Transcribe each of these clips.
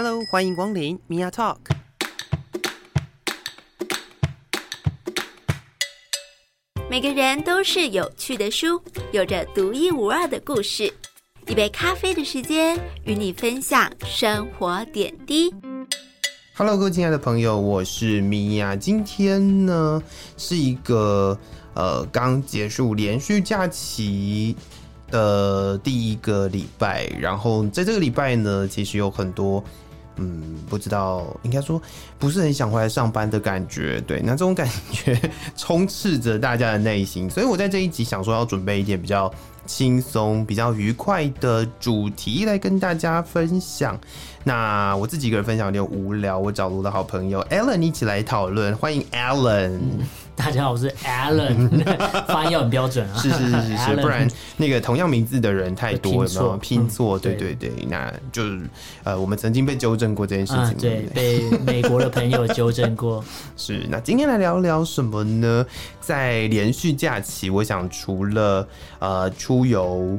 Hello，欢迎光临 Mia Talk。每个人都是有趣的书，有着独一无二的故事。一杯咖啡的时间，与你分享生活点滴。Hello，各位亲爱的朋友，我是 Mia。今天呢是一个呃刚结束连续假期的第一个礼拜，然后在这个礼拜呢，其实有很多。嗯，不知道，应该说不是很想回来上班的感觉。对，那这种感觉充斥着大家的内心，所以我在这一集想说要准备一点比较轻松、比较愉快的主题来跟大家分享。那我自己一个人分享有点无聊，我找了我的好朋友 Alan 一起来讨论。欢迎 Alan。嗯大家好，我是 Alan，发音要很标准啊。是是是是是，不然那个同样名字的人太多了嘛，拼错，对对对，那就是呃，我们曾经被纠正过这件事情，啊、对，被美国的朋友纠正过。是，那今天来聊聊什么呢？在连续假期，我想除了呃出游，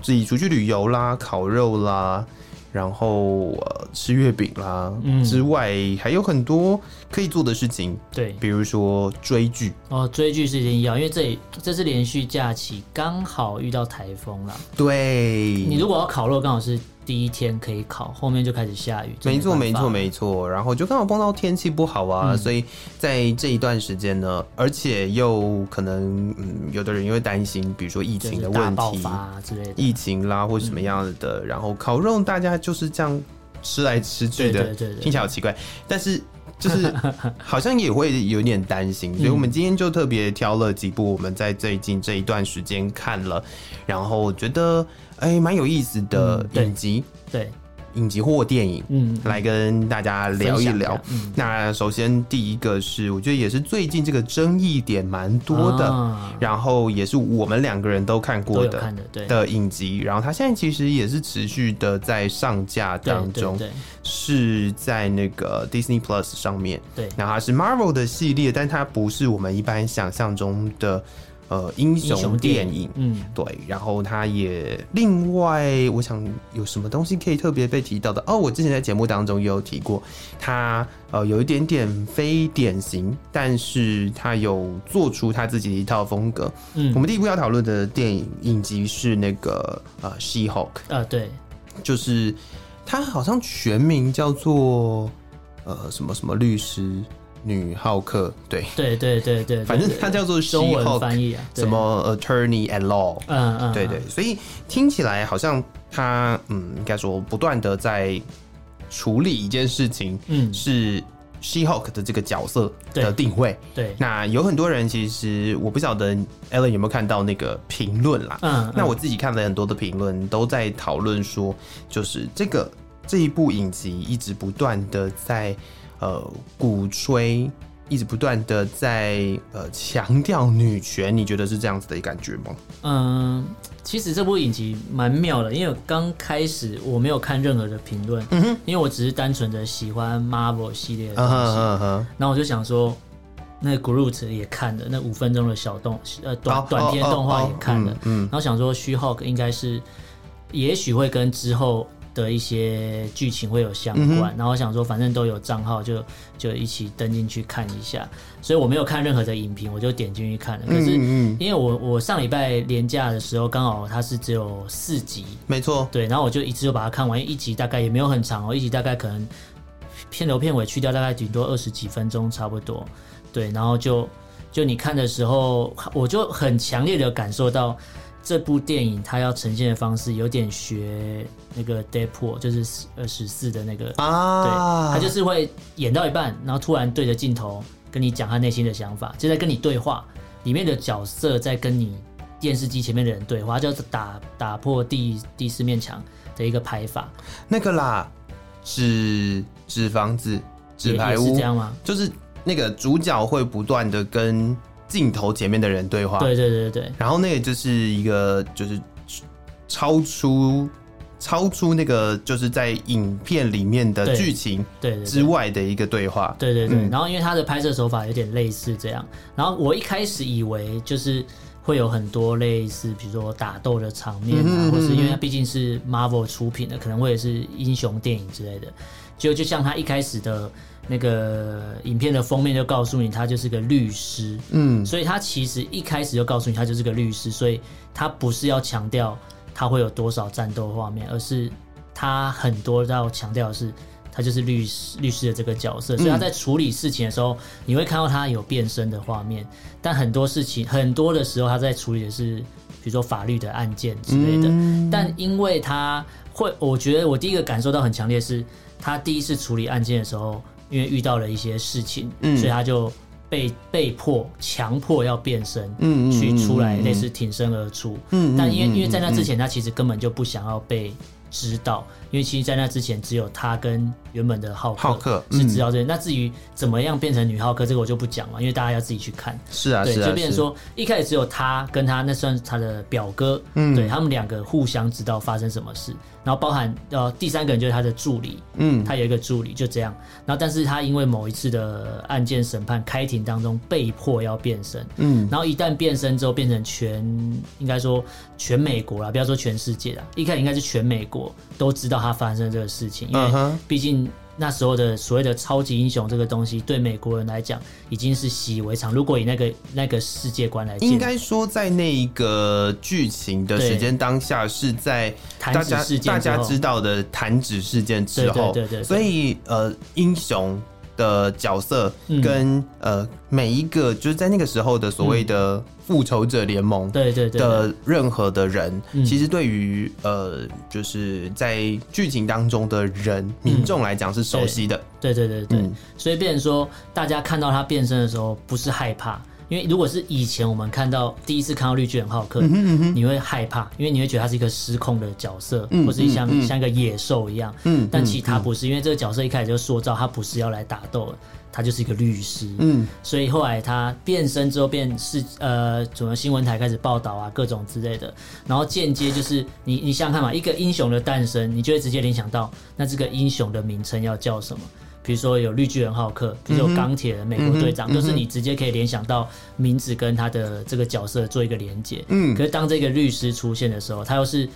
自己出去旅游啦，烤肉啦。然后呃，吃月饼啦，嗯，之外还有很多可以做的事情，对，比如说追剧哦，追剧是一定要，因为这里这是连续假期，刚好遇到台风了，对，你如果要烤肉，刚好是。第一天可以烤，后面就开始下雨。没错，没错，没错。然后就刚好碰到天气不好啊，嗯、所以在这一段时间呢，而且又可能，嗯，有的人又会担心，比如说疫情的问题，爆发之类的，疫情啦，或者什么样的。嗯、然后烤肉，大家就是这样吃来吃去的，对对对对，听起来好奇怪，但是就是好像也会有点担心。所以我们今天就特别挑了几部我们在最近这一段时间看了，然后我觉得。哎，蛮有意思的影集，嗯、对，对影集或电影，嗯，来跟大家聊一聊。嗯、那首先第一个是，我觉得也是最近这个争议点蛮多的，啊、然后也是我们两个人都看过的看的，对的影集。然后它现在其实也是持续的在上架当中，对对对是在那个 Disney Plus 上面。对，然后它是 Marvel 的系列，但它不是我们一般想象中的。呃，英雄电影，嗯，对，然后他也另外，我想有什么东西可以特别被提到的哦？我之前在节目当中也有提过，他呃有一点点非典型，但是他有做出他自己的一套风格。嗯，我们第一部要讨论的电影影集是那个呃，She-Hulk 啊，对，就是他好像全名叫做呃什么什么律师。女浩克，对。对对对对，反正它叫做中文翻译啊，什么 Attorney at Law，嗯嗯，对对，所以听起来好像他嗯，应该说不断的在处理一件事情，嗯，是 She-Hulk 的这个角色的定位，对。那有很多人其实我不晓得 Ellen 有没有看到那个评论啦，嗯，那我自己看了很多的评论，都在讨论说，就是这个这一部影集一直不断的在。呃，鼓吹一直不断的在呃强调女权，你觉得是这样子的感觉吗？嗯，其实这部影集蛮妙的，因为刚开始我没有看任何的评论，嗯哼，因为我只是单纯的喜欢 Marvel 系列的东西，嗯哼，然后我就想说，那 Groot 也看了，那五分钟的小动呃短、oh, 短片动画也看了，嗯，然后想说 She-Hulk 应该是，也许会跟之后。的一些剧情会有相关，嗯、然后我想说，反正都有账号就，就就一起登进去看一下。所以我没有看任何的影评，我就点进去看了。可是因为我我上礼拜连假的时候，刚好它是只有四集，没错，对，然后我就一次就把它看完。一集大概也没有很长哦，一集大概可能片头片尾去掉，大概顶多二十几分钟差不多。对，然后就就你看的时候，我就很强烈的感受到。这部电影它要呈现的方式有点学那个 Deadpool，就是呃十四的那个啊，对，他就是会演到一半，然后突然对着镜头跟你讲他内心的想法，就在跟你对话，里面的角色在跟你电视机前面的人对话，就是打打破第第四面墙的一个拍法。那个啦，纸纸房子纸牌屋是这样吗？就是那个主角会不断的跟。镜头前面的人对话，对对对对，然后那个就是一个就是超出超出那个就是在影片里面的剧情对之外的一个对话，对对对。然后因为他的拍摄手法有点类似这样，然后我一开始以为就是会有很多类似，比如说打斗的场面啊，嗯、或是因为它毕竟是 Marvel 出品的，可能会是英雄电影之类的。就就像他一开始的那个影片的封面就告诉你，他就是个律师。嗯，所以他其实一开始就告诉你，他就是个律师，所以他不是要强调他会有多少战斗画面，而是他很多要强调的是。他就是律师，律师的这个角色，所以他在处理事情的时候，嗯、你会看到他有变身的画面。但很多事情，很多的时候，他在处理的是，比如说法律的案件之类的。嗯、但因为他会，我觉得我第一个感受到很强烈是，他第一次处理案件的时候，因为遇到了一些事情，嗯、所以他就被被迫强迫要变身，嗯、去出来类似挺身而出。嗯、但因为因为在那之前，他其实根本就不想要被。知道，因为其实，在那之前，只有他跟原本的浩克，浩克是知道这。嗯、那至于怎么样变成女浩克，这个我就不讲了，因为大家要自己去看。是啊，对，是啊，就变成说，一开始只有他跟他，那算是他的表哥，嗯，对他们两个互相知道发生什么事。然后包含呃第三个人就是他的助理，嗯，他有一个助理就这样。然后但是他因为某一次的案件审判开庭当中被迫要变身，嗯，然后一旦变身之后变成全应该说全美国啦，不要说全世界啦，一开始应该是全美国都知道他发生这个事情，因为毕竟。那时候的所谓的超级英雄这个东西，对美国人来讲已经是习以为常。如果以那个那个世界观来讲，应该说在那一个剧情的时间当下，是在大家大家知道的弹指事件之后，对对对。所以呃，英雄的角色跟、嗯、呃每一个就是在那个时候的所谓的。复仇者联盟对对的任何的人，其实对于呃，就是在剧情当中的人民众来讲是熟悉的。对对对对，所以变成说，大家看到他变身的时候不是害怕，因为如果是以前我们看到第一次看到绿巨人浩克，你会害怕，因为你会觉得他是一个失控的角色，或是像像一个野兽一样。嗯，但其实他不是，因为这个角色一开始就塑造他不是要来打斗的。他就是一个律师，嗯，所以后来他变身之后，变是呃，什么新闻台开始报道啊，各种之类的，然后间接就是你你想想看嘛，一个英雄的诞生，你就会直接联想到那这个英雄的名称要叫什么？比如说有绿巨人浩克，比如说有钢铁人美国队长，都、嗯、哼是你直接可以联想到名字跟他的这个角色做一个连接。嗯，可是当这个律师出现的时候，他又是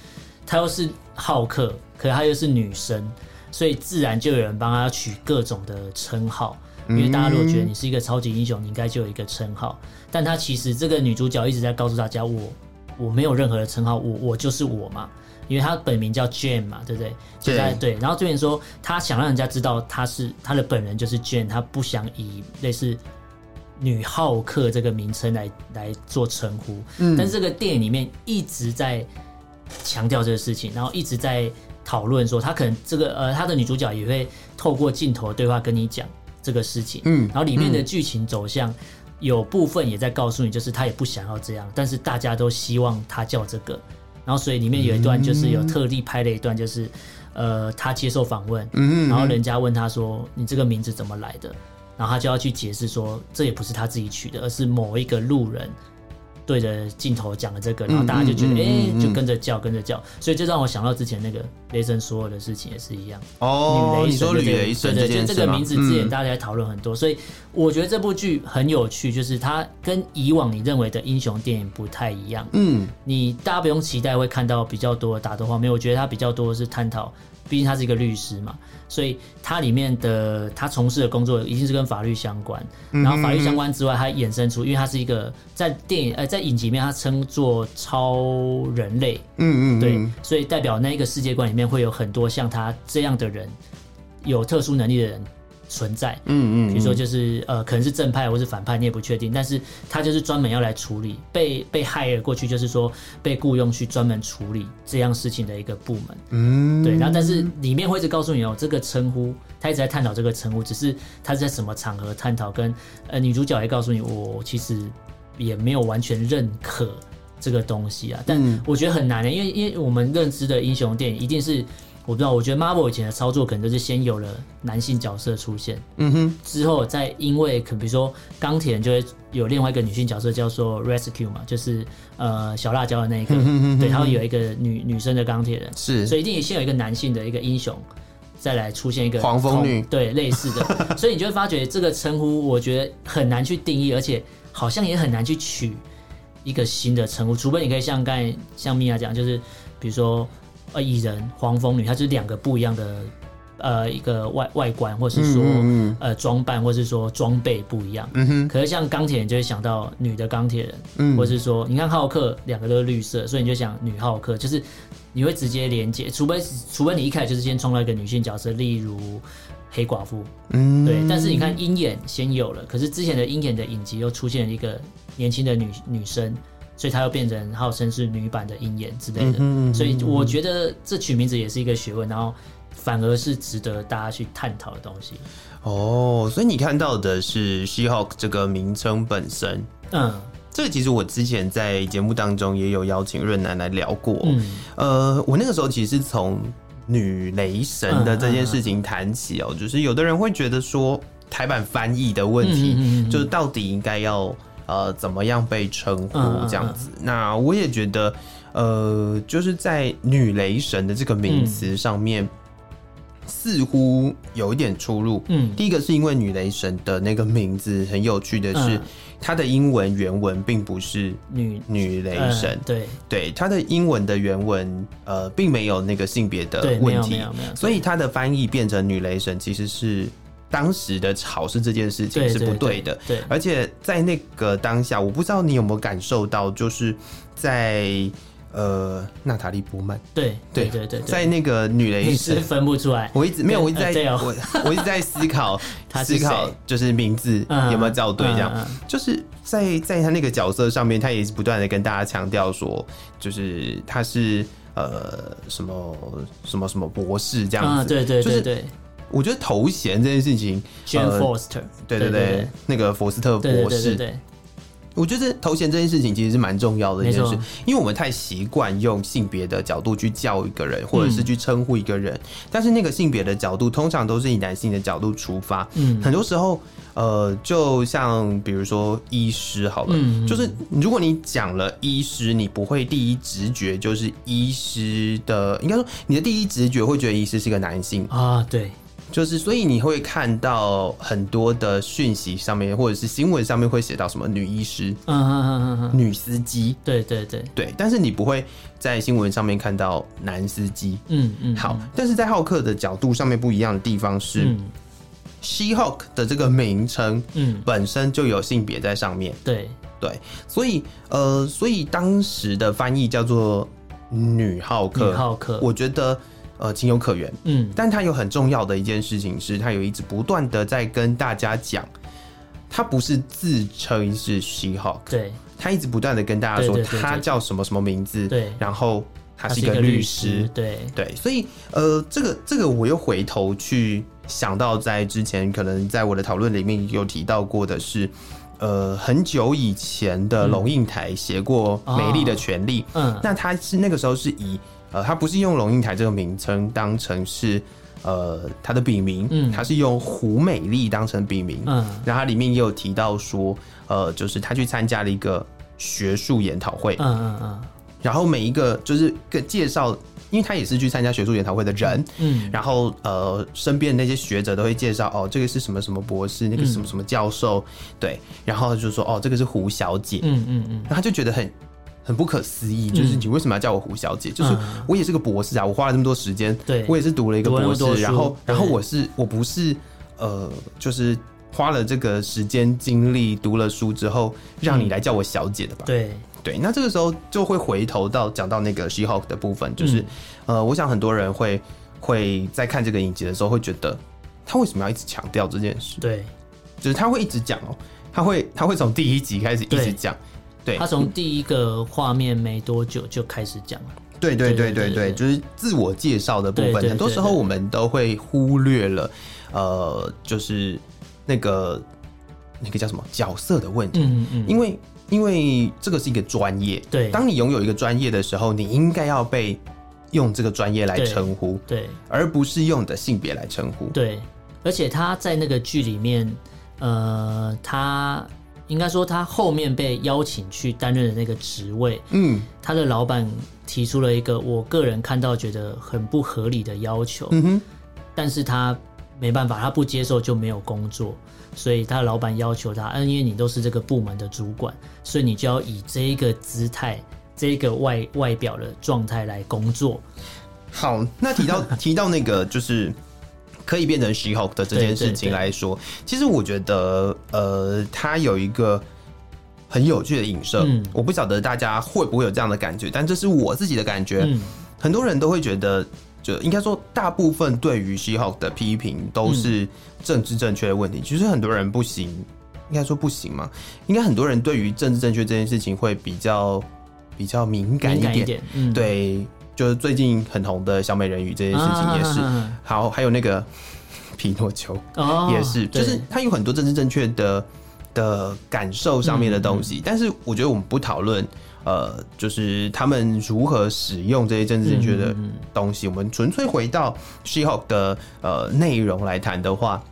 他又是浩克，可是他又是女生，所以自然就有人帮他取各种的称号。因为大家如果觉得你是一个超级英雄，你应该就有一个称号。但他其实这个女主角一直在告诉大家，我我没有任何的称号，我我就是我嘛。因为她本名叫 Jane 嘛，对不对？就在对。然后这边说，他想让人家知道他是他的本人就是 Jane，他不想以类似女浩克这个名称来来做称呼。嗯。但是这个电影里面一直在强调这个事情，然后一直在讨论说，他可能这个呃，他的女主角也会透过镜头的对话跟你讲。这个事情，嗯，然后里面的剧情走向有部分也在告诉你，就是他也不想要这样，但是大家都希望他叫这个，然后所以里面有一段就是有特地拍了一段，就是呃，他接受访问，嗯，然后人家问他说：“你这个名字怎么来的？”然后他就要去解释说：“这也不是他自己取的，而是某一个路人。”对着镜头讲了这个，然后大家就觉得，哎、就跟着叫，跟着叫，所以就让我想到之前那个雷神所有的事情也是一样。哦，女雷神，对对对，就这个名字之前大家在讨论很多，嗯、所以我觉得这部剧很有趣，就是它跟以往你认为的英雄电影不太一样。嗯，你大家不用期待会看到比较多的打斗画面，我觉得它比较多的是探讨。毕竟他是一个律师嘛，所以他里面的他从事的工作一定是跟法律相关。然后法律相关之外，他衍生出，因为他是一个在电影呃在影集里面，他称作超人类。嗯嗯，对，所以代表那一个世界观里面会有很多像他这样的人，有特殊能力的人。存在，嗯嗯，比如说就是呃，可能是正派或是反派，你也不确定，但是他就是专门要来处理被被害了过去，就是说被雇佣去专门处理这样事情的一个部门，嗯，对，然后但是里面会一直告诉你哦，这个称呼他一直在探讨这个称呼，只是他是在什么场合探讨，跟呃女主角也告诉你，我其实也没有完全认可这个东西啊，但我觉得很难的，因为因为我们认知的英雄电影一定是。我不知道，我觉得 Marvel 以前的操作可能都是先有了男性角色出现，嗯哼，之后再因为可比如说钢铁人就会有另外一个女性角色叫做 Rescue 嘛，就是呃小辣椒的那一个，嗯、哼哼哼。对，然后有一个女女生的钢铁人，是，所以一定先有一个男性的一个英雄，再来出现一个黄蜂女，对，类似的，所以你就会发觉这个称呼我觉得很难去定义，而且好像也很难去取。一个新的称呼，除非你可以像刚才像米娅讲，就是比如说呃蚁人、黄蜂女，它就是两个不一样的。呃，一个外外观，或是说、嗯嗯、呃装扮，或是说装备不一样。嗯哼。可是像钢铁人，就会想到女的钢铁人，嗯，或是说你看浩克，两个都是绿色，所以你就想女浩克，就是你会直接连接，除非除非你一开始就是先创造一个女性角色，例如黑寡妇，嗯，对。但是你看鹰眼先有了，可是之前的鹰眼的影集又出现了一个年轻的女女生，所以她又变成号称是女版的鹰眼之类的。所以我觉得这取名字也是一个学问，然后。反而是值得大家去探讨的东西哦。所以你看到的是 She-Hulk 这个名称本身，嗯，这个其实我之前在节目当中也有邀请润南来聊过。嗯，呃，我那个时候其实是从女雷神的这件事情谈起哦，就是有的人会觉得说台版翻译的问题，就是到底应该要呃怎么样被称呼这样子。那我也觉得，呃，就是在女雷神的这个名词上面。似乎有一点出入。嗯，第一个是因为女雷神的那个名字很有趣的是，它的英文原文并不是女女雷神。对对，它的英文的原文呃，并没有那个性别的问题，所以它的翻译变成女雷神，其实是当时的炒是这件事情是不对的。对，而且在那个当下，我不知道你有没有感受到，就是在。呃，娜塔莉波曼，对对对对，在那个女雷神分不出来，我一直没有，我一直在，我 我一直在思考，思考就是名字有没有叫对，这样，就是在在他那个角色上面，他也是不断的跟大家强调说，就是他是呃什么什么什么博士这样子，对对对对，我觉得头衔这件事情，Jane Foster，对对对，那个佛斯特博士。我觉得头衔这件事情其实是蛮重要的一件事，因为我们太习惯用性别的角度去叫一个人，或者是去称呼一个人，但是那个性别的角度通常都是以男性的角度出发。嗯，很多时候，呃，就像比如说医师好了，就是如果你讲了医师，你不会第一直觉就是医师的，应该说你的第一直觉会觉得医师是一个男性啊，对。就是，所以你会看到很多的讯息上面，或者是新闻上面会写到什么女医师、嗯嗯嗯嗯、女司机，对对对。对，但是你不会在新闻上面看到男司机，嗯嗯。好，但是在浩克的角度上面不一样的地方是、嗯、，She-Hulk 的这个名称，嗯，本身就有性别在上面，对。对，所以呃，所以当时的翻译叫做女浩克，女浩克，我觉得。呃，情有可原，嗯，但他有很重要的一件事情是，他有一直不断的在跟大家讲，他不是自称是 She-Hulk，对，他一直不断的跟大家说他叫什么什么名字，对，然后他是一个律师，对。对，所以呃，这个这个我又回头去想到，在之前可能在我的讨论里面有提到过的是，呃，很久以前的龙应台写过《美丽的权利》，嗯，那他是那个时候是以。呃，他不是用龙应台这个名称当成是呃他的笔名，嗯，他是用胡美丽当成笔名，嗯，然后他里面也有提到说，呃，就是他去参加了一个学术研讨会，嗯。嗯嗯，然后每一个就是个介绍，因为他也是去参加学术研讨会的人，嗯，然后呃身边的那些学者都会介绍，哦，这个是什么什么博士，那个什么什么教授，嗯、对，然后就说，哦，这个是胡小姐，嗯嗯嗯，然后他就觉得很。很不可思议，就是你为什么要叫我胡小姐？嗯、就是我也是个博士啊，我花了这么多时间，对，我也是读了一个博士，然后，然后我是我不是呃，就是花了这个时间精力读了书之后，让你来叫我小姐的吧？对对，那这个时候就会回头到讲到那个 She-Hulk 的部分，就是、嗯、呃，我想很多人会会在看这个影集的时候会觉得，他为什么要一直强调这件事？对，就是他会一直讲哦，他会他会从第一集开始一直讲。对，他从第一个画面没多久就开始讲了。对对对对对，就是自我介绍的部分。很多时候我们都会忽略了，呃，就是那个那个叫什么角色的问题。嗯嗯。因为因为这个是一个专业。对。当你拥有一个专业的时候，你应该要被用这个专业来称呼。对。而不是用你的性别来称呼。对。而且他在那个剧里面，呃，他。应该说，他后面被邀请去担任的那个职位，嗯，他的老板提出了一个我个人看到觉得很不合理的要求，嗯哼，但是他没办法，他不接受就没有工作，所以他的老板要求他，嗯，因为你都是这个部门的主管，所以你就要以这一个姿态、这个外外表的状态来工作。好，那提到 提到那个就是可以变成 She-Hulk 的这件事情来说，其实我觉得，呃，它有一个很有趣的影射，嗯，我不晓得大家会不会有这样的感觉，但这是我自己的感觉。嗯，很多人都会觉得。就应该说，大部分对于 She-Hulk 的批评都是政治正确的问题。其实很多人不行，应该说不行嘛。应该很多人对于政治正确这件事情会比较比较敏感一点。一点嗯、对，就是最近很红的小美人鱼这件事情也是。啊、好，还有那个 皮诺丘也是，哦、就是他有很多政治正确的的感受上面的东西。嗯、但是我觉得我们不讨论。呃，就是他们如何使用这些政治正确的东西。嗯嗯嗯，我们纯粹回到 She-Hulk 的呃内容来谈的话，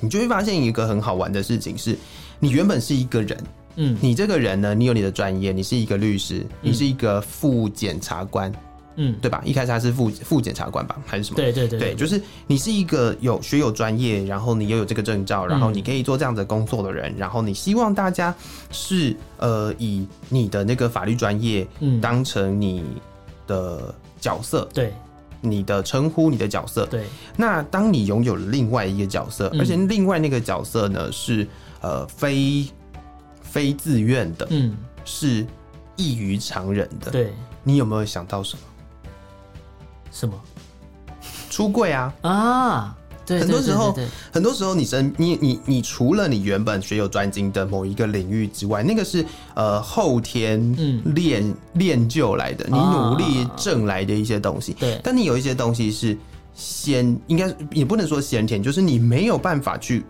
你就会发现一个很好玩的事情是，你原本是一个人，嗯，你这个人呢，你有你的专业，你是一个律师，你是一个副检察官。嗯，对吧？一开始他是副副检察官吧，还是什么？对对对，就是你是一个有学有专业，然后你又有这个证照，然后你可以做这样的工作的人，嗯、然后你希望大家是呃以你的那个法律专业当成你的角色，对、嗯，你的称呼，你的角色，对。那当你拥有了另外一个角色，而且另外那个角色呢是呃非非自愿的，嗯，是异于常人的，对。你有没有想到什么？什么？出柜啊啊！对，很多时候，很多时候，你身你你你除了你原本学有专精的某一个领域之外，那个是呃后天练练就来的，你努力挣来的一些东西。对，但你有一些东西是先应该也不能说先天，就是你没有办法去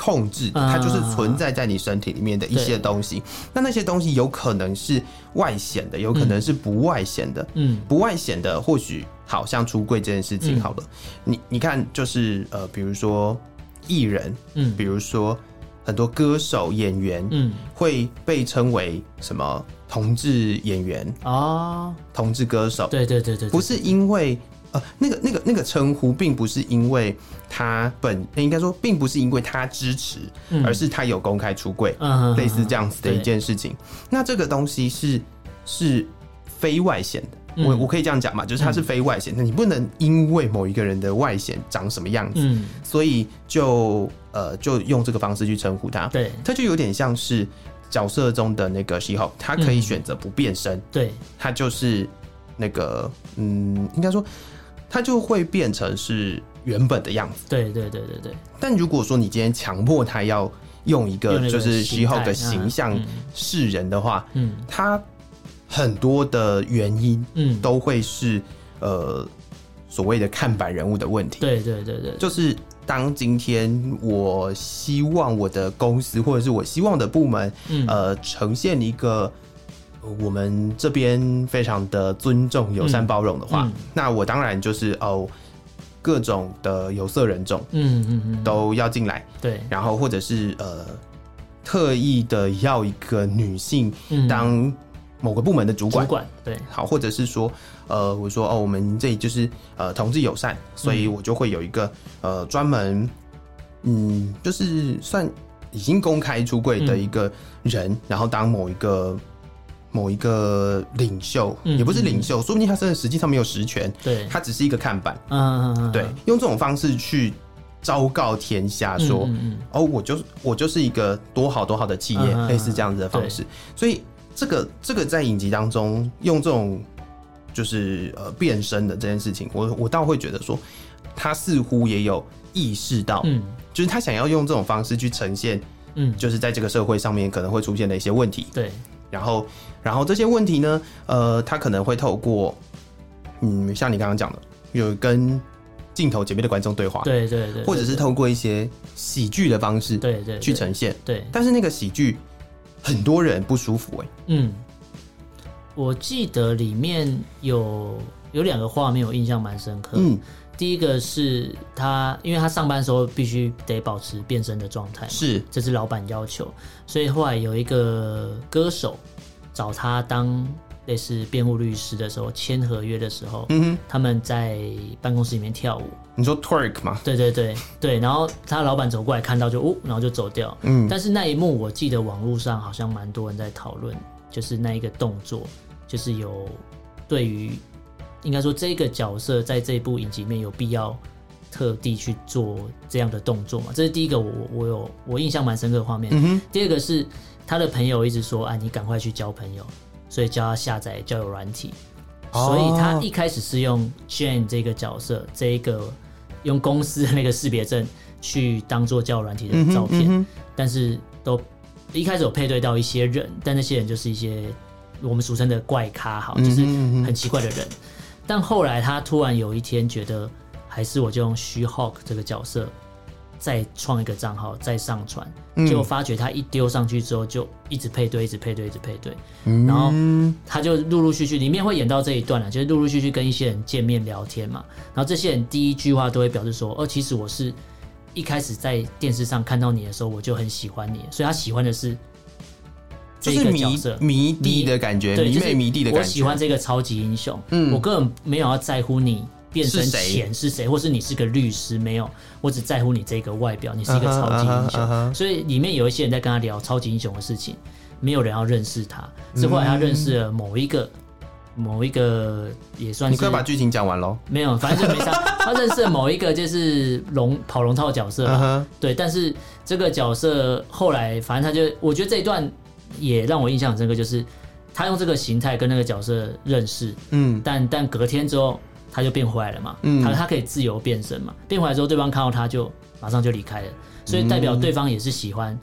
控制，它就是存在在你身体里面的一些东西。那那些东西有可能是外显的，有可能是不外显的。嗯，不外显的或许。好像出柜这件事情，好了，嗯、你你看，就是呃，比如说艺人，嗯，比如说很多歌手、演员，嗯，会被称为什么同志演员啊，同志歌手，对对对对，不是因为呃，那个那个那个称呼，并不是因为他本应该说，并不是因为他支持，嗯、而是他有公开出柜，嗯、类似这样子的一件事情。对那这个东西是是非外显的。我我可以这样讲嘛，就是它是非外显，那、嗯、你不能因为某一个人的外显长什么样子，嗯、所以就呃就用这个方式去称呼他。对，他就有点像是角色中的那个 She-Hulk，他可以选择不变身。嗯、对，他就是那个嗯，应该说他就会变成是原本的样子。对对对对对。但如果说你今天强迫他要用一个就是 She-Hulk 的形象示人的话，嗯，他。很多的原因，嗯，都会是、嗯、呃所谓的看板人物的问题。对对对对，就是当今天我希望我的公司或者是我希望的部门，嗯、呃，呈现一个我们这边非常的尊重、友善、包容的话，嗯。嗯、那我当然就是哦，各种的有色人种，嗯嗯嗯，都要进来。对，然后或者是呃，特意的要一个女性当。某个部门的主管，主管对，好，或者是说，呃，我说哦，我们这里就是呃同志友善，所以我就会有一个呃专门，嗯，就是算已经公开出柜的一个人，嗯、然后当某一个某一个领袖，嗯、也不是领袖，说不定他真的实际上没有实权，对，他只是一个看板，嗯嗯嗯，对，用这种方式去昭告天下说，嗯嗯哦，我就是我就是一个多好多好的企业，嗯、类似这样子的方式，所以。这个这个在影集当中用这种就是呃变身的这件事情，我我倒会觉得说，他似乎也有意识到，嗯，就是他想要用这种方式去呈现，嗯，就是在这个社会上面可能会出现的一些问题，对，然后然后这些问题呢，呃，他可能会透过，嗯，像你刚刚讲的，有跟镜头前面的观众对话，对对对，或者是透过一些喜剧的方式，对对，去呈现，对，但是那个喜剧。很多人不舒服哎、欸，嗯，我记得里面有有两个画面，我印象蛮深刻。嗯，第一个是他，因为他上班的时候必须得保持变身的状态，是，这是老板要求，所以后来有一个歌手找他当类似辩护律师的时候签合约的时候，嗯哼，他们在办公室里面跳舞。你说 twerk 吗？对对对对，然后他老板走过来看到就哦，然后就走掉。嗯，但是那一幕我记得网络上好像蛮多人在讨论，就是那一个动作，就是有对于应该说这个角色在这部影集里面有必要特地去做这样的动作嘛？这是第一个我，我我有我印象蛮深刻的画面。嗯，第二个是他的朋友一直说，啊，你赶快去交朋友。所以叫他下载交友软体，所以他一开始是用 Jane 这个角色，这一个用公司的那个识别证去当做交友软体的照片，但是都一开始有配对到一些人，但那些人就是一些我们俗称的怪咖，好，就是很奇怪的人。但后来他突然有一天觉得，还是我就用 She-Hulk 这个角色。再创一个账号，再上传，结果发觉他一丢上去之后，就一直配对，一直配对，一直配对，嗯、然后他就陆陆续续，里面会演到这一段了，就是陆陆续续跟一些人见面聊天嘛，然后这些人第一句话都会表示说，哦，其实我是一开始在电视上看到你的时候，我就很喜欢你，所以他喜欢的是这个角色，迷迷弟的感觉，迷妹迷弟的感觉，我喜欢这个超级英雄，嗯，我根本没有要在乎你。变身前是谁，或是你是个律师？没有，我只在乎你这个外表，你是一个超级英雄。Uh -huh, uh -huh. 所以里面有一些人在跟他聊超级英雄的事情，没有人要认识他。是后来他认识了某一个，某一个也算是。你快把剧情讲完喽。没有，反正就没啥。他认识了某一个就是龙跑龙套的角色，uh -huh. 对。但是这个角色后来，反正他就，我觉得这一段也让我印象很深刻，就是他用这个形态跟那个角色认识，嗯，但但隔天之后。他就变回来了嘛，嗯、他他可以自由变身嘛，变回来之后，对方看到他就马上就离开了，所以代表对方也是喜欢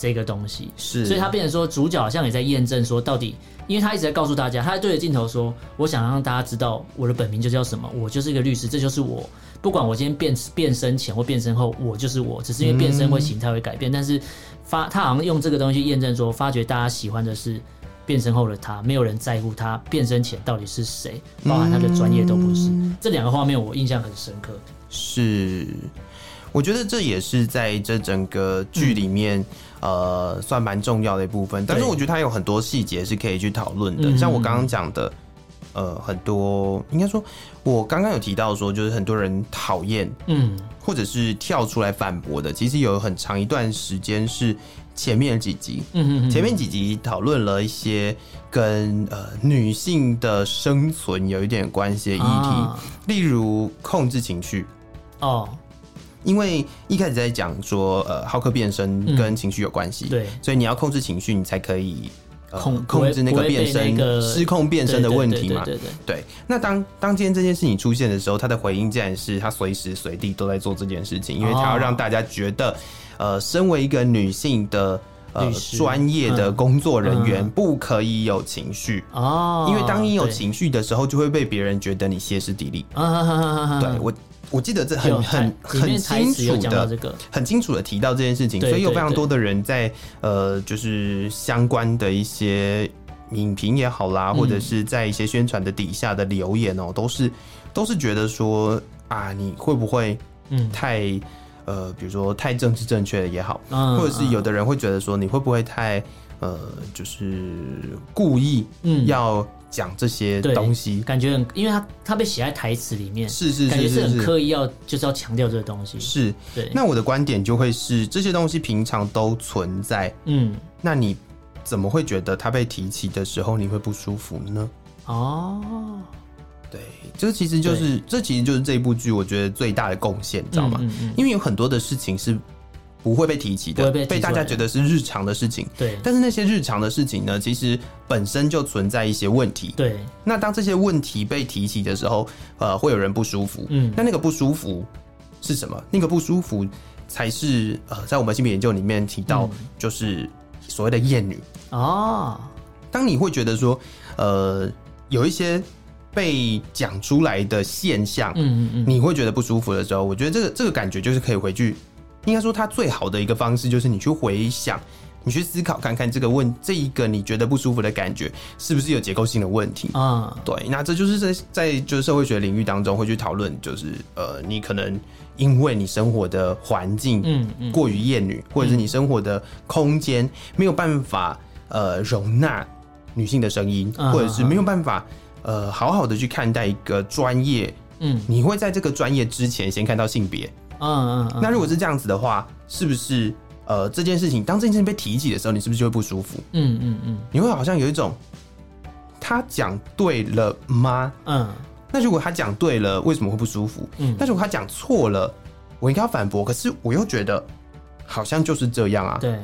这个东西，是，所以他变成说主角好像也在验证说到底，因为他一直在告诉大家，他在对着镜头说，我想让大家知道我的本名就叫什么，我就是一个律师，这就是我，不管我今天变变身前或变身后，我就是我，只是因为变身会形态会改变，嗯、但是发他好像用这个东西验证说，发觉大家喜欢的是。变身后的他，没有人在乎他变身前到底是谁，包含他的专业都不是。嗯、这两个画面我印象很深刻。是，我觉得这也是在这整个剧里面，嗯、呃，算蛮重要的一部分。但是我觉得它有很多细节是可以去讨论的，像我刚刚讲的，呃，很多应该说，我刚刚有提到说，就是很多人讨厌，嗯，或者是跳出来反驳的，其实有很长一段时间是。前面几集，嗯嗯前面几集讨论了一些跟呃女性的生存有一点关系的议题，啊，例如控制情绪。哦，因为一开始在讲说，呃，浩克变身跟情绪有关系，对，所以你要控制情绪，你才可以控控制那个变身失控变身的问题嘛。对对对。对，那当当今天这件事情出现的时候，他的回应竟然是他随时随地都在做这件事情，因为他要让大家觉得。呃，身为一个女性的呃专业的工作人员，不可以有情绪哦，因为当你有情绪的时候，就会被别人觉得你歇斯底里。对，我我记得这很很很清楚的，很清楚的提到这件事情，所以有非常多的人在呃，就是相关的一些影评也好啦，或者是在一些宣传的底下的留言哦，都是都是觉得说啊，你会不会嗯。太。呃，比如说太政治正确了也好，嗯，或者是有的人会觉得说你会不会太呃，就是故意嗯。要讲这些东西，嗯、感觉很，因为他他被写在台词里面，是是是，是，感觉是很刻意要就是要强调这个东西，是对。那我的观点就会是这些东西平常都存在，嗯，那你怎么会觉得它被提起的时候你会不舒服呢？哦。对，这其实就是这其实就是这一部剧我觉得最大的贡献，你知道吗？嗯嗯嗯。因为有很多的事情是不会被提起的，被，被大家觉得是日常的事情。对，但是那些日常的事情呢，其实本身就存在一些问题。对，那当这些问题被提起的时候，呃，会有人不舒服。嗯，那那个不舒服是什么？那个不舒服才是呃，在我们性别研究里面提到，就是所谓的厌女。哦，当你会觉得说，呃，有一些。被讲出来的现象，嗯嗯嗯，你会觉得不舒服的时候，我觉得这个这个感觉就是可以回去，应该说它最好的一个方式就是你去回想，你去思考看看这个问这一个你觉得不舒服的感觉是不是有结构性的问题啊？对，那这就是在在就是社会学领域当中会去讨论，就是呃，你可能因为你生活的环境嗯嗯过于厌女，或者是你生活的空间没有办法呃容纳。女性的声音，嗯、或者是没有办法呃好好的去看待一个专业。嗯，你会在这个专业之前先看到性别。嗯嗯，嗯。那如果是这样子的话，是不是呃这件事情当这件事情被提起的时候，你是不是就会不舒服？嗯嗯嗯。你会好像有一种他讲对了吗？嗯。那如果他讲对了，为什么会不舒服？嗯。那如果他讲错了，我应该要反驳，可是我又觉得好像就是这样啊。对。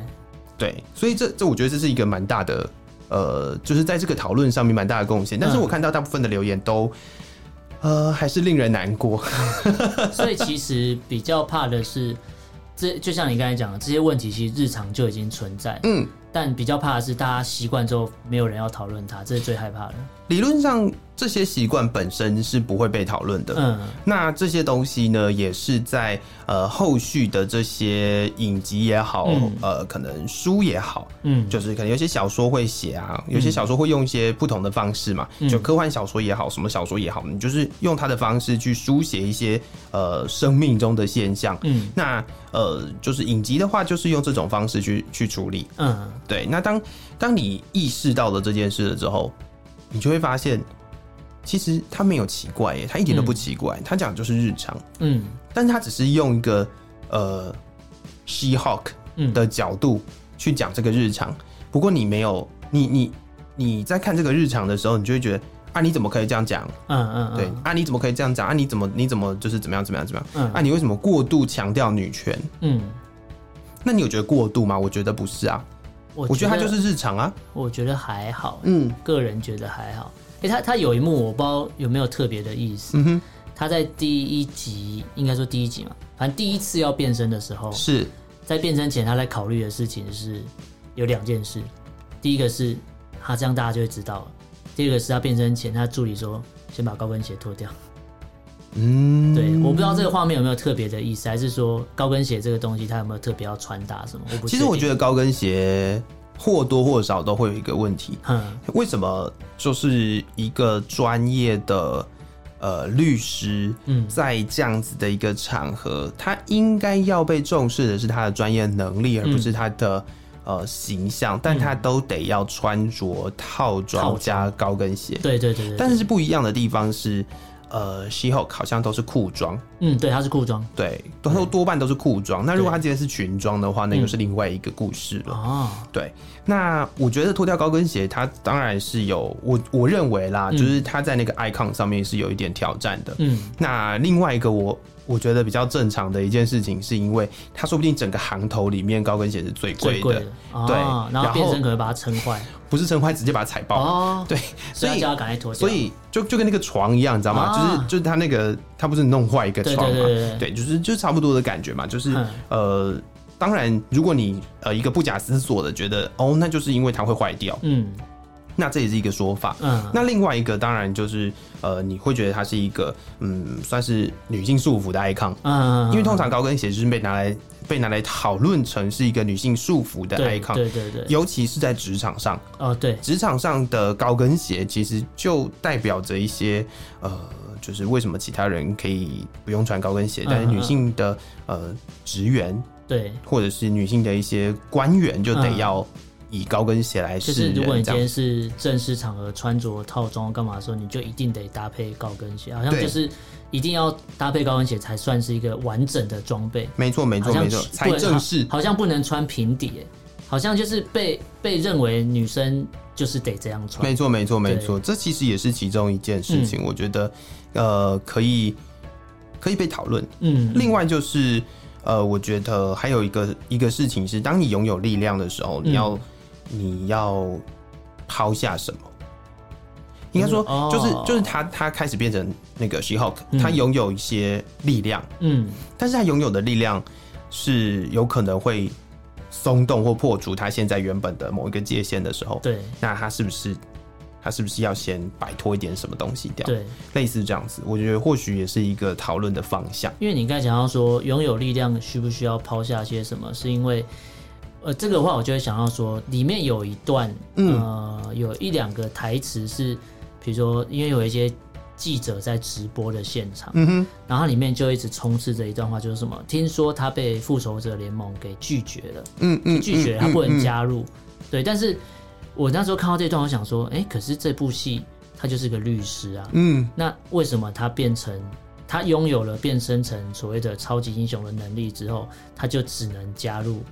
对，所以这这我觉得这是一个蛮大的呃，就是在这个讨论上面蛮大的贡献。但是我看到大部分的留言都。呃，还是令人难过。所以其实比较怕的是，这就像你刚才讲的，这些问题其实日常就已经存在。嗯，但比较怕的是大家习惯之后，没有人要讨论它，这是最害怕的。理论上。这些习惯本身是不会被讨论的。嗯，那这些东西呢，也是在呃后续的这些影集也好，嗯、呃，可能书也好，嗯，就是可能有些小说会写啊，有些小说会用一些不同的方式嘛，嗯、就科幻小说也好，什么小说也好，你就是用它的方式去书写一些呃生命中的现象。嗯，那呃，就是影集的话，就是用这种方式去去处理。嗯，对。那当当你意识到了这件事了之后，你就会发现。其实他没有奇怪耶，他一点都不奇怪，嗯、他讲的就是日常，嗯，但是他只是用一个呃，She-Hulk 的角度去讲这个日常。嗯、不过你没有，你你你在看这个日常的时候，你就会觉得啊，你怎么可以这样讲？嗯嗯，对，啊，你怎么可以这样讲？啊，你怎么你怎么就是怎么样怎么样怎么样？嗯，啊，你为什么过度强调女权？嗯，那你有觉得过度吗？我觉得不是啊，我觉得，我觉得他就是日常啊，我觉得还好，嗯，个人觉得还好。哎、欸，他他有一幕我不知道有没有特别的意思。嗯哼，他在第一集，应该说第一集嘛，反正第一次要变身的时候，是在变身前他在考虑的事情是有两件事。第一个是他这样大家就会知道了；第二个是他变身前，他助理说先把高跟鞋脱掉。嗯，对，我不知道这个画面有没有特别的意思，还是说高跟鞋这个东西它有没有特别要传达什么？我不其实我觉得高跟鞋。或多或少都会有一个问题，嗯，为什么就是一个专业的呃律师，嗯，在这样子的一个场合，他应该要被重视的是他的专业能力，而不是他的呃形象，但他都得要穿着套装加高跟鞋，对对对对，但是不一样的地方是。呃西后好像都是裤装，嗯，对，它是裤装，对，都多，多半都是裤装。嗯、那如果它今天是裙装的话，那又是另外一个故事了。哦、嗯，对，那我觉得脱掉高跟鞋，它当然是有我我认为啦，嗯、就是它在那个 icon 上面是有一点挑战的。嗯，那另外一个我。我觉得比较正常的一件事情，是因为他说不定整个行头里面高跟鞋是最贵的，的。哦、对，然后变身可能把它撑坏，不是撑坏，直接把它踩爆，哦、对，所以就要赶快脱掉，所以就就跟那个床一样，你知道吗？哦、就是就是他那个他不是弄坏一个对，就是就差不多的感觉嘛，就是、嗯、呃，当然如果你呃一个不假思索的觉得哦，那就是因为它会坏掉，嗯。那这也是一个说法。嗯，那另外一个当然就是，呃，你会觉得它是一个，嗯，算是女性束缚的 icon。嗯，因为通常高跟鞋就是被拿来被拿来讨论成是一个女性束缚的 icon。对对对。尤其是在职场上。哦，对。职场上的高跟鞋其实就代表着一些，呃，就是为什么其他人可以不用穿高跟鞋，但是女性的呃职员，对，或者是女性的一些官员就得要。以高跟鞋来试，就是如果你今天是正式场合穿着套装干嘛的时候，你就一定得搭配高跟鞋，好像就是一定要搭配高跟鞋才算是一个完整的装备。没错，没错，没错，才正式。好像不能穿平底，好像就是被被认为女生就是得这样穿。没错，没错，没错，这其实也是其中一件事情。我觉得，呃，可以可以被讨论。嗯，另外就是，呃，我觉得还有一个一个事情是，当你拥有力量的时候，你要。你要抛下什么？应该说，就是就是他他开始变成那个 She-Hulk，他拥有一些力量，嗯，但是他拥有的力量是有可能会松动或破除他现在原本的某一个界限的时候，对，那他是不是他是不是要先摆脱一点什么东西掉？对，类似这样子，我觉得或许也是一个讨论的方向。因为你刚才讲到说，拥有力量需不需要抛下些什么？是因为。呃，这个的话我就会想到说，里面有一段，嗯、呃，有一两个台词是，比如说，因为有一些记者在直播的现场，嗯哼，然后里面就一直充斥着一段话，就是什么，听说他被复仇者联盟给拒绝了，嗯嗯，拒绝了，他不能加入，嗯嗯嗯、对，但是我那时候看到这段，我想说，哎、欸，可是这部戏他就是个律师啊，嗯，那为什么他变成他拥有了变身成所谓的超级英雄的能力之后，他就只能加入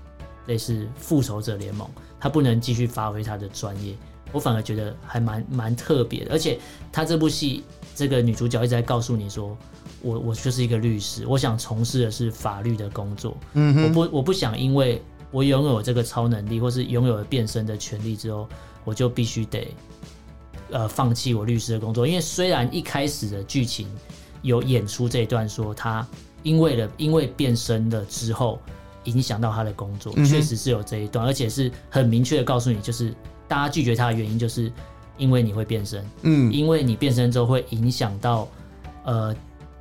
类似复仇者联盟，他不能继续发挥他的专业？我反而觉得还蛮蛮特别的，而且他这部戏这个女主角一直在告诉你说，我我就是一个律师，我想从事的是法律的工作，嗯，我不我不想因为。我拥有这个超能力，或是拥有了变身的权利之后，我就必须得呃放弃我律师的工作。因为虽然一开始的剧情有演出这一段，说他因为了因为变身了之后影响到他的工作，确实是有这一段，而且是很明确的告诉你，就是大家拒绝他的原因，就是因为你会变身，嗯，因为你变身之后会影响到呃，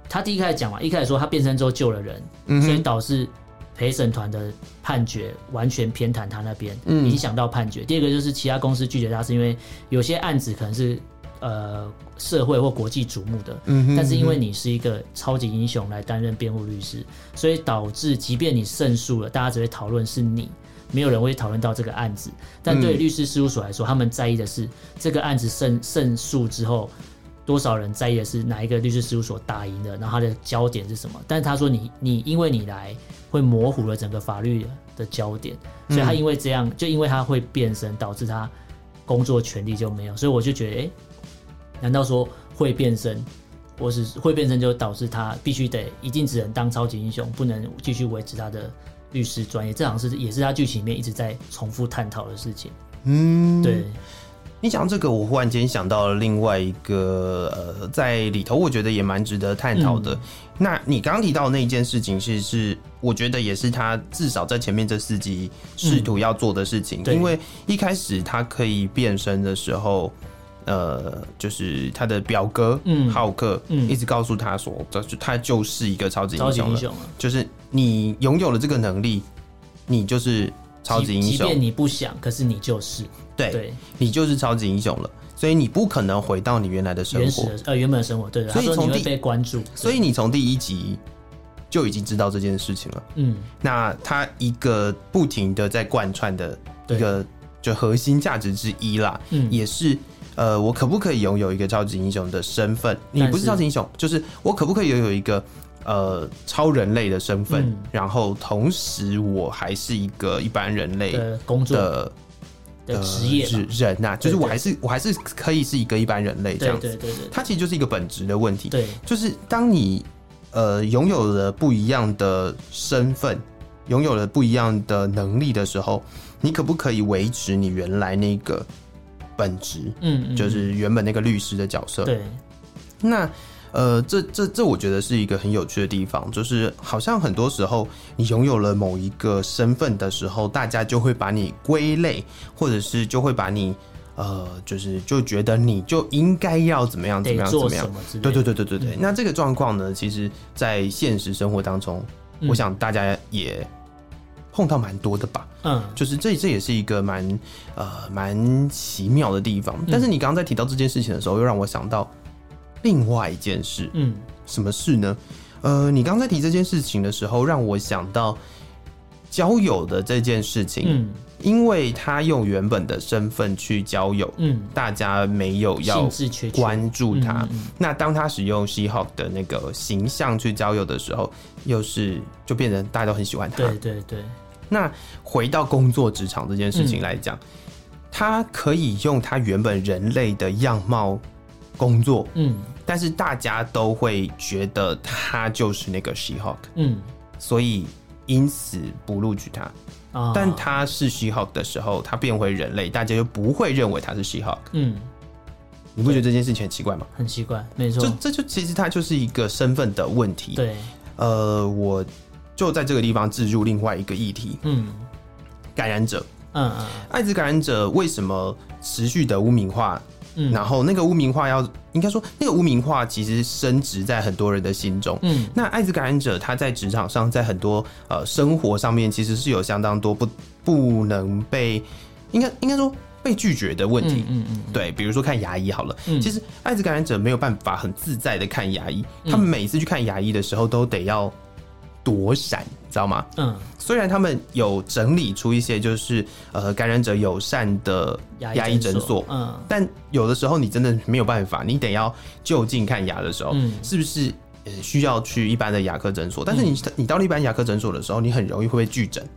他第一开始讲嘛，一开始说他变身之后救了人，所以导致。陪审团的判决完全偏袒他那边，影响到判决。嗯、第二个就是其他公司拒绝他，是因为有些案子可能是呃社会或国际瞩目的，嗯哼嗯哼，但是因为你是一个超级英雄来担任辩护律师，所以导致即便你胜诉了，大家只会讨论是你，没有人会讨论到这个案子。但对律师事务所来说，他们在意的是这个案子胜胜诉之后。多少人在意的是哪一个律师事务所打赢的，然后他的焦点是什么？但是他说你你因为你来会模糊了整个法律的焦点，所以他因为这样就因为他会变身，导致他工作权利就没有。所以我就觉得，哎，难道说会变身，或是会变身就导致他必须得一定只能当超级英雄，不能继续维持他的律师专业？这好像是也是他剧情里面一直在重复探讨的事情。嗯，对。你讲这个，我忽然间想到了另外一个，呃，在里头我觉得也蛮值得探讨的。嗯、那你刚刚提到的那一件事情是，是是我觉得也是他至少在前面这四集试图要做的事情。嗯、因为一开始他可以变身的时候，呃，就是他的表哥嗯。浩克嗯。一直告诉他说，就他就是一个超级英雄了，雄就是你拥有了这个能力，你就是超级英雄，即便你不想，可是你就是。对，对你就是超级英雄了，所以你不可能回到你原来的生活，原呃原本的生活。对的，所以从第被关注，所以你从第一集就已经知道这件事情了。嗯，那他一个不停的在贯穿的一个就核心价值之一啦，嗯，也是呃，我可不可以拥有一个超级英雄的身份？你不是超级英雄，就是我可不可以拥有一个呃超人类的身份？嗯，然后同时我还是一个一般人类的工作。的职业是人呐，就是我还是我还是可以是一个一般人类这样子。对对对，它其实就是一个本质的问题。对，就是当你呃拥有了不一样的身份，拥有了不一样的能力的时候，你可不可以维持你原来那个本质？嗯，就是原本那个律师的角色。对，那。呃，这这这，我觉得是一个很有趣的地方，就是好像很多时候你拥有了某一个身份的时候，大家就会把你归类，或者是就会把你呃，就是就觉得你就应该要怎么样怎么样怎么样。对对对对对对。嗯、那这个状况呢，其实，在现实生活当中，嗯、我想大家也碰到蛮多的吧。嗯，就是这这也是一个蛮呃蛮奇妙的地方。但是你刚刚在提到这件事情的时候，又让我想到。另外一件事，嗯，什么事呢？呃，你刚才提这件事情的时候，让我想到交友的这件事情，嗯，因为他用原本的身份去交友，嗯，大家没有要关注他。那当他使用 She-Hulk 的那个形象去交友的时候，又是就变成大家都很喜欢他。对对对。那回到工作职场这件事情来讲，嗯，他可以用他原本人类的样貌工作，嗯。但是大家都会觉得他就是那个 She-Hulk，嗯，所以因此不录取他。哦、但他是 She-Hulk 的时候，他变回人类，大家就不会认为他是 She-Hulk。嗯，你不觉得这件事情很奇怪吗？很奇怪，没错。这这就其实他就是一个身份的问题。对，呃，我就在这个地方置入另外一个议题。嗯，感染者，嗯嗯，艾滋感染者为什么持续的污名化？嗯，然后那个污名化要应该说那个污名化其实升值在很多人的心中。嗯，那艾滋感染者他在职场上，在很多呃生活上面，其实是有相当多不不能被应该应该说被拒绝的问题。嗯嗯，对，比如说看牙医好了，其实艾滋感染者没有办法很自在的看牙医，他们每次去看牙医的时候都得要躲闪，知道吗？嗯，虽然他们有整理出一些就是呃感染者友善的牙医诊所，嗯，但有的时候你真的没有办法，你得要就近看牙的时候，嗯，是不是呃需要去一般的牙科诊所？但是你你到了一般牙科诊所的时候，你很容易会被拒诊，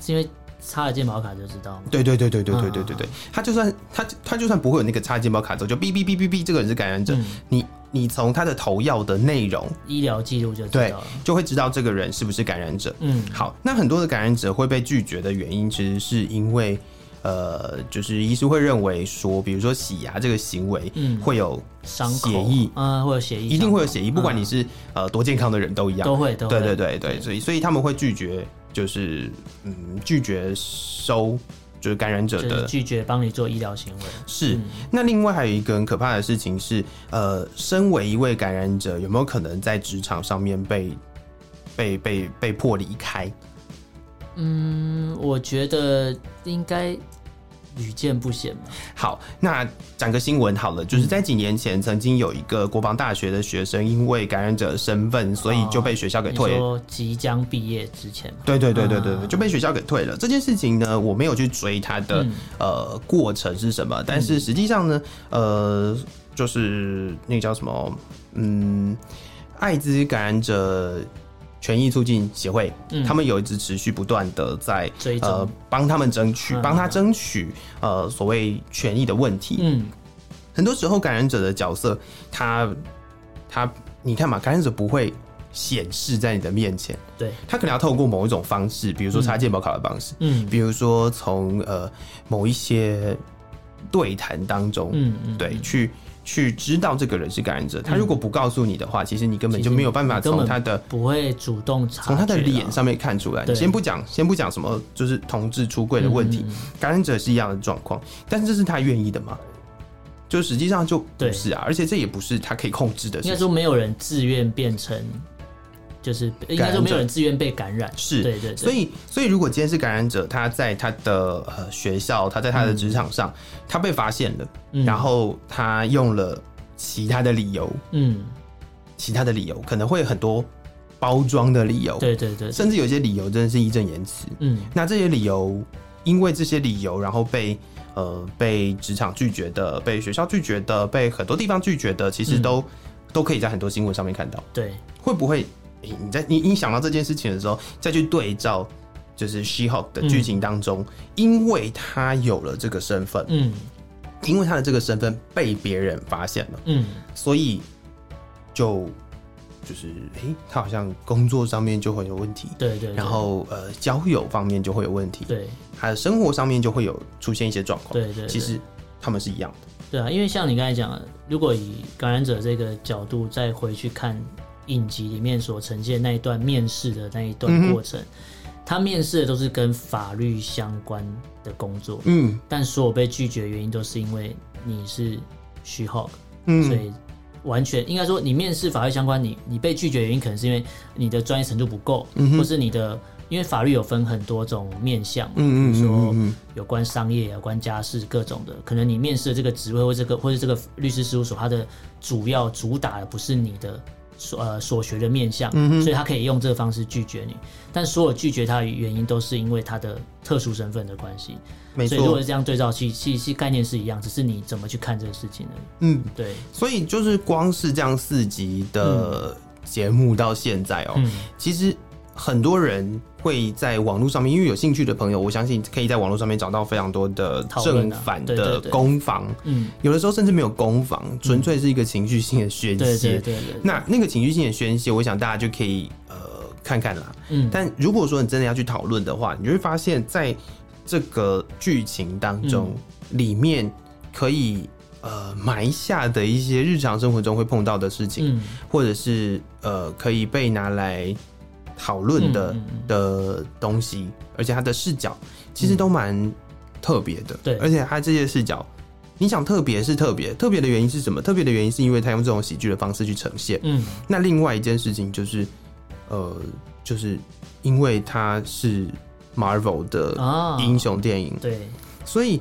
是因为。插了健保卡就知道吗？对对对对对对对对对，他就算他他就算不会有那个插健保卡之后，就哔哔哔哔哔，这个人是感染者，嗯、你你从他的投药的内容、医疗记录就知道了，就会知道这个人是不是感染者。嗯，好，那很多的感染者会被拒绝的原因，其实是因为呃，就是医师会认为说，比如说洗牙这个行为，嗯，会有伤血液。啊，会有血液，一定会有血液，不管你是呃多健康的人都一样，都会，都会，对对对对，所以所以他们会拒绝。就是嗯，拒绝收就是感染者的，拒绝帮你做医疗行为。是。那另外还有一个很可怕的事情是，呃，身为一位感染者，有没有可能在职场上面被被被被迫离开？嗯，我觉得应该。屡见不鲜嘛。好，那讲个新闻好了，就是在几年前，曾经有一个国防大学的学生，因为感染者身份，所以就被学校给退了。说即将毕业之前，对对对对对对，就被学校给退了。这件事情呢，我没有去追他的呃过程是什么，但是实际上呢，呃，就是那个叫什么，嗯，艾滋感染者。权益促进协会，嗯、他们有一直持续不断的在呃帮他们争取，帮他争取呃所谓权益的问题。嗯，很多时候感染者的角色，他他你看嘛，感染者不会显示在你的面前，对，他可能要透过某一种方式，比如说插健保卡的方式，嗯，比如说从呃某一些对谈当中，嗯嗯，对，去。去知道这个人是感染者，他如果不告诉你的话，嗯、其实你根本就没有办法从他的不会主动从他的脸上面看出来。你先不讲，先不讲什么就是同志出柜的问题，嗯、感染者是一样的状况，但是这是他愿意的吗？就实际上就不是啊，而且这也不是他可以控制的。应该说没有人自愿变成。就是应该说没有人自愿被感染，是对，对对。所以所以如果今天是感染者，他在他的呃学校，他在他的职场上，嗯、他被发现了，嗯、然后他用了其他的理由，嗯，其他的理由可能会有很多包装的理由，对对对，甚至有些理由真的是义正言辞，嗯。那这些理由，因为这些理由，然后被呃被职场拒绝的，被学校拒绝的，被很多地方拒绝的，其实都、嗯、都可以在很多新闻上面看到，对，会不会？你在你你想到这件事情的时候，再去对照就是《She-Hulk》的剧情当中，嗯、因为他有了这个身份，嗯，因为他的这个身份被别人发现了，嗯，所以就就是哎、欸，他好像工作上面就会有问题，对，对对，然后呃，交友方面就会有问题，对，他的生活上面就会有出现一些状况，对，对对，其实他们是一样的，对啊，因为像你刚才讲的，如果以感染者这个角度再回去看。影集里面所呈现那一段面试的那一段过程，嗯、他面试的都是跟法律相关的工作，嗯，但所有被拒绝的原因都是因为你是 She-Hulk，嗯，所以完全应该说你面试法律相关，你你被拒绝的原因可能是因为你的专业程度不够，嗯、或是你的因为法律有分很多种面向，嗯，比如说有关商业、有关家事各种的，可能你面试的这个职位或这个或者这个律师事务所，它的主要主打的不是你的。所呃所学的面相，嗯、所以他可以用这个方式拒绝你，但所有拒绝他的原因都是因为他的特殊身份的关系。没错，所以如果是这样对照，其其实概念是一样，只是你怎么去看这个事情而已。嗯，对。所以就是光是这样四集的节目到现在哦、喔，嗯、其实。很多人会在网络上面，因为有兴趣的朋友，我相信可以在网络上面找到非常多的正反的攻防。嗯，有的时候甚至没有攻防，纯粹是一个情绪性的宣泄。对对对。那那个情绪性的宣泄，我想大家就可以呃看看啦。嗯。但如果说你真的要去讨论的话，你就会发现在这个剧情当中，里面可以呃埋下的一些日常生活中会碰到的事情，或者是呃可以被拿来。讨论的的东西，而且他的视角其实都蛮特别的。对，而且他这些视角，你想特别是特别，特别的原因是什么？特别的原因是因为他用这种喜剧的方式去呈现。嗯，那另外一件事情就是，呃，就是因为他是 Marvel 的英雄电影，对，所以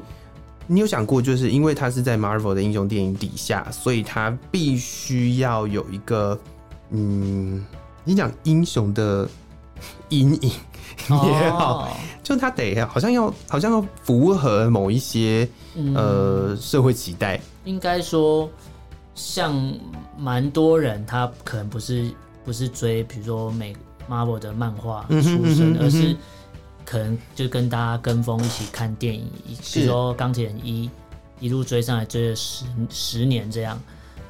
你有想过，就是因为他是在 Marvel 的英雄电影底下，所以他必须要有一个，嗯。你讲英雄的阴影也好，哦、就他得好像要好像要符合某一些、嗯、呃社会期待。应该说，像蛮多人他可能不是不是追，比如说美 Marvel 的漫画出身，而是可能就跟大家跟风一起看电影，比如说钢铁人一一路追上来追了十十年这样。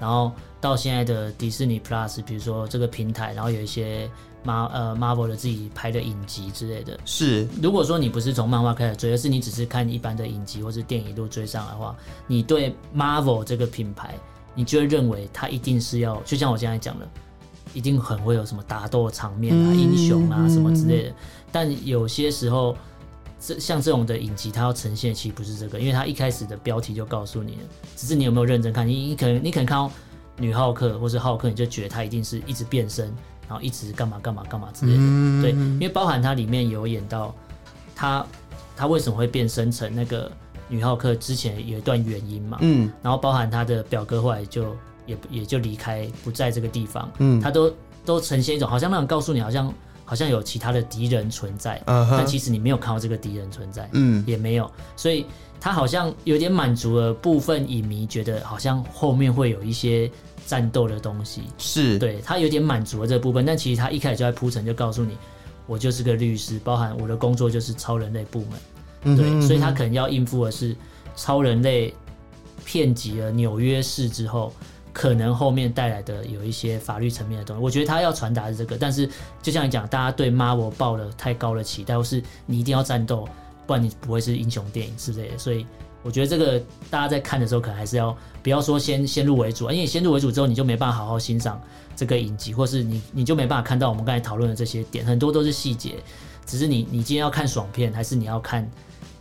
然后到现在的迪士尼 Plus，比如说这个平台，然后有一些 Mar 呃 Marvel 的自己拍的影集之类的。是，如果说你不是从漫画开始追，而是你只是看一般的影集或是电影一路追上来的话，你对 Marvel 这个品牌，你就会认为它一定是要，就像我刚才讲的，一定很会有什么打斗场面啊、嗯、英雄啊什么之类的。但有些时候。这像这种的影集，它要呈现其实不是这个，因为它一开始的标题就告诉你了，只是你有没有认真看。你你可能你可能看到女浩克或是浩克，你就觉得他一定是一直变身，然后一直干嘛干嘛干嘛之类的。嗯、对，因为包含它里面有演到他他为什么会变身成那个女浩克，之前有一段原因嘛。嗯。然后包含他的表哥后来就也也就离开不在这个地方。嗯。他都都呈现一种好像那种告诉你好像。好像有其他的敌人存在，uh huh. 但其实你没有看到这个敌人存在，嗯，也没有，所以他好像有点满足了部分影迷，觉得好像后面会有一些战斗的东西，是。对他有点满足了这部分，但其实他一开始就在铺陈，就告诉你，我就是个律师，包含我的工作就是超人类部门，对，所以他可能要应付的是超人类遍及了纽约市之后。可能后面带来的有一些法律层面的东西，我觉得他要传达的是这个。但是就像你讲，大家对 Marvel 抱了太高的期待，或是你一定要战斗，不然你不会是英雄电影之类的。所以我觉得这个大家在看的时候，可能还是要不要说先先入为主，因为先入为主之后，你就没办法好好欣赏这个影集，或是你你就没办法看到我们刚才讨论的这些点，很多都是细节。只是你你今天要看爽片，还是你要看？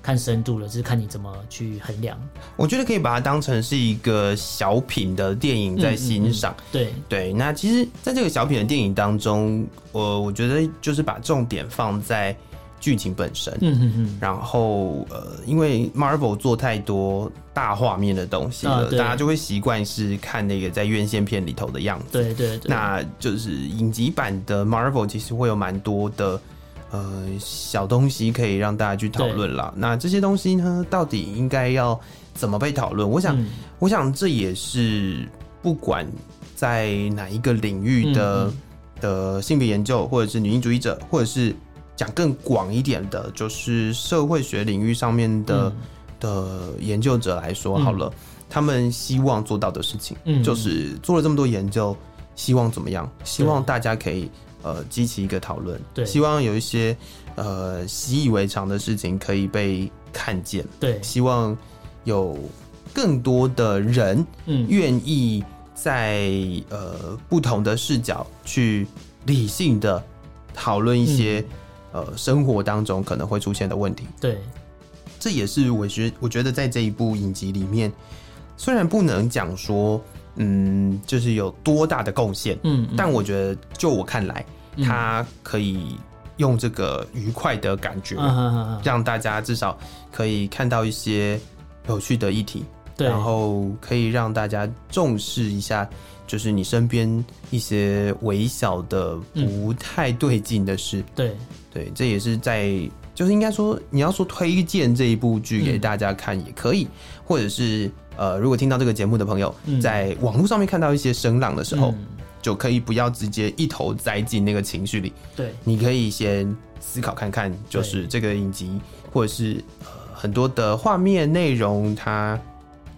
看深度了，就是看你怎么去衡量。我觉得可以把它当成是一个小品的电影在欣赏。嗯嗯嗯、对对，那其实，在这个小品的电影当中，我我觉得就是把重点放在剧情本身。嗯嗯嗯。然后呃，因为 Marvel 做太多大画面的东西了，啊、大家就会习惯是看那个在院线片里头的样子。对对对。那就是影集版的 Marvel 其实会有蛮多的。呃，小东西可以让大家去讨论啦。那这些东西呢，到底应该要怎么被讨论？我想，嗯、我想这也是不管在哪一个领域的、嗯、的性别研究，或者是女性主义者，或者是讲更广一点的，就是社会学领域上面的、嗯、的研究者来说，好了，嗯、他们希望做到的事情，嗯、就是做了这么多研究，希望怎么样？希望大家可以。呃，激起一个讨论，对，希望有一些呃习以为常的事情可以被看见，对，希望有更多的人，嗯，愿意在呃不同的视角去理性的讨论一些、嗯、呃生活当中可能会出现的问题，对，这也是我觉我觉得在这一部影集里面，虽然不能讲说。嗯，就是有多大的贡献，嗯，嗯，但我觉得就我看来，他可以用这个愉快的感觉，嗯、让大家至少可以看到一些有趣的议题，对，然后可以让大家重视一下，就是你身边一些微小的不太对劲的事，对、嗯，对，这也是在，就是应该说，你要说推荐这一部剧给大家看也可以，嗯、或者是。呃，如果听到这个节目的朋友，在网络上面看到一些声浪的时候，嗯、就可以不要直接一头栽进那个情绪里。对，你可以先思考看看，就是这个影集或者是呃很多的画面内容，它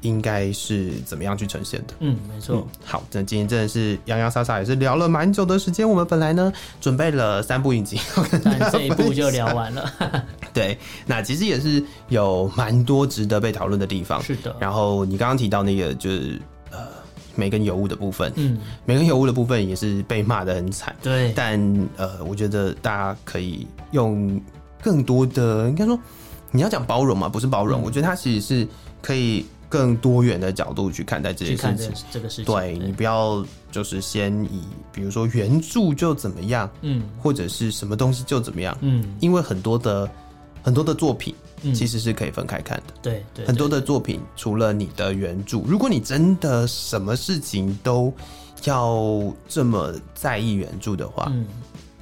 应该是怎么样去呈现的。嗯，没错、嗯。好，那今天真的是洋洋洒洒，也是聊了蛮久的时间。我们本来呢准备了三部影集，但这一部就聊完了。对，那其实也是有蛮多值得被讨论的地方。是的。然后你刚刚提到那个，就是呃，梅根尤物的部分，嗯，梅根尤物的部分也是被骂的很惨。对。但呃，我觉得大家可以用更多的，应该说你要讲包容嘛，不是包容。嗯、我觉得它其实是可以更多元的角度去看待这件事情。这个事情。对，对你不要就是先以比如说原著就怎么样，嗯，或者是什么东西就怎么样，嗯，因为很多的。很多的作品其实是可以分开看的，嗯、对，对，对，很多的作品除了你的原著，如果你真的什么事情都要这么在意原著的话，嗯，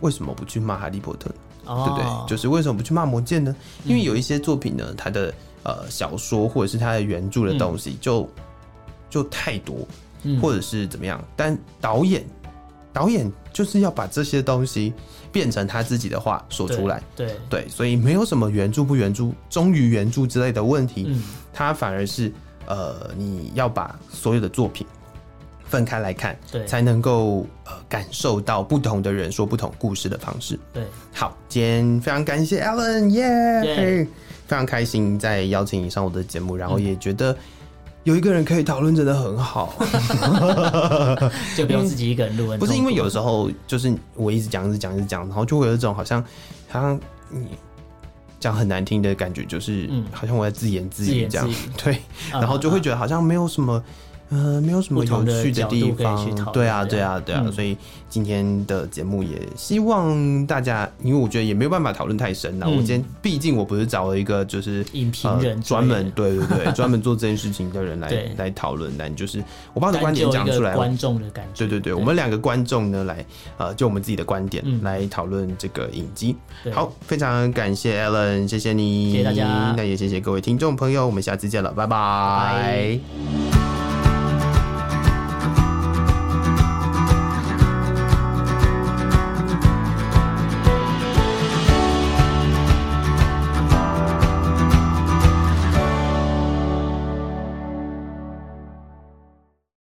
为什么不去骂哈利波特？哦、对不对？就是为什么不去骂魔戒呢？因为有一些作品呢，它的呃小说或者是它的原著的东西就、嗯、就太多，或者是怎么样？但导演导演就是要把这些东西变成他自己的话说出来，对对，对，所以没有什么原著不原著、忠于原著之类的问题，嗯，他反而是呃，你要把所有的作品。分开来看，对，才能够呃感受到不同的人说不同故事的方式。对，好，今天非常感谢 Alan，耶、yeah! yeah!，非常开心在邀请你上我的节目，然后也觉得有一个人可以讨论真的很好，就不用自己一个人录。不是因为有时候就是我一直讲，一直讲，一直讲，然后就会有一种好像好像你讲很难听的感觉，就是好像我在自言自语这样，对，然后就会觉得好像没有什么。呃，没有什么有趣的地方，对啊，对啊，对啊，嗯、所以今天的节目也希望大家，因为我觉得也没有办法讨论太深了。嗯、我今天毕竟我不是找了一个就是影评人专、呃、门 对对对专门做这件事情的人来来讨论，但就是我把我的观点讲出来，观众的感觉，对对对，对。我们两个观众呢来呃就我们自己的观点、嗯、来讨论这个影集。好，非常感谢 Alan，谢谢你，谢谢大家，那也谢谢各位听众朋友，我们下次见了，拜拜。拜拜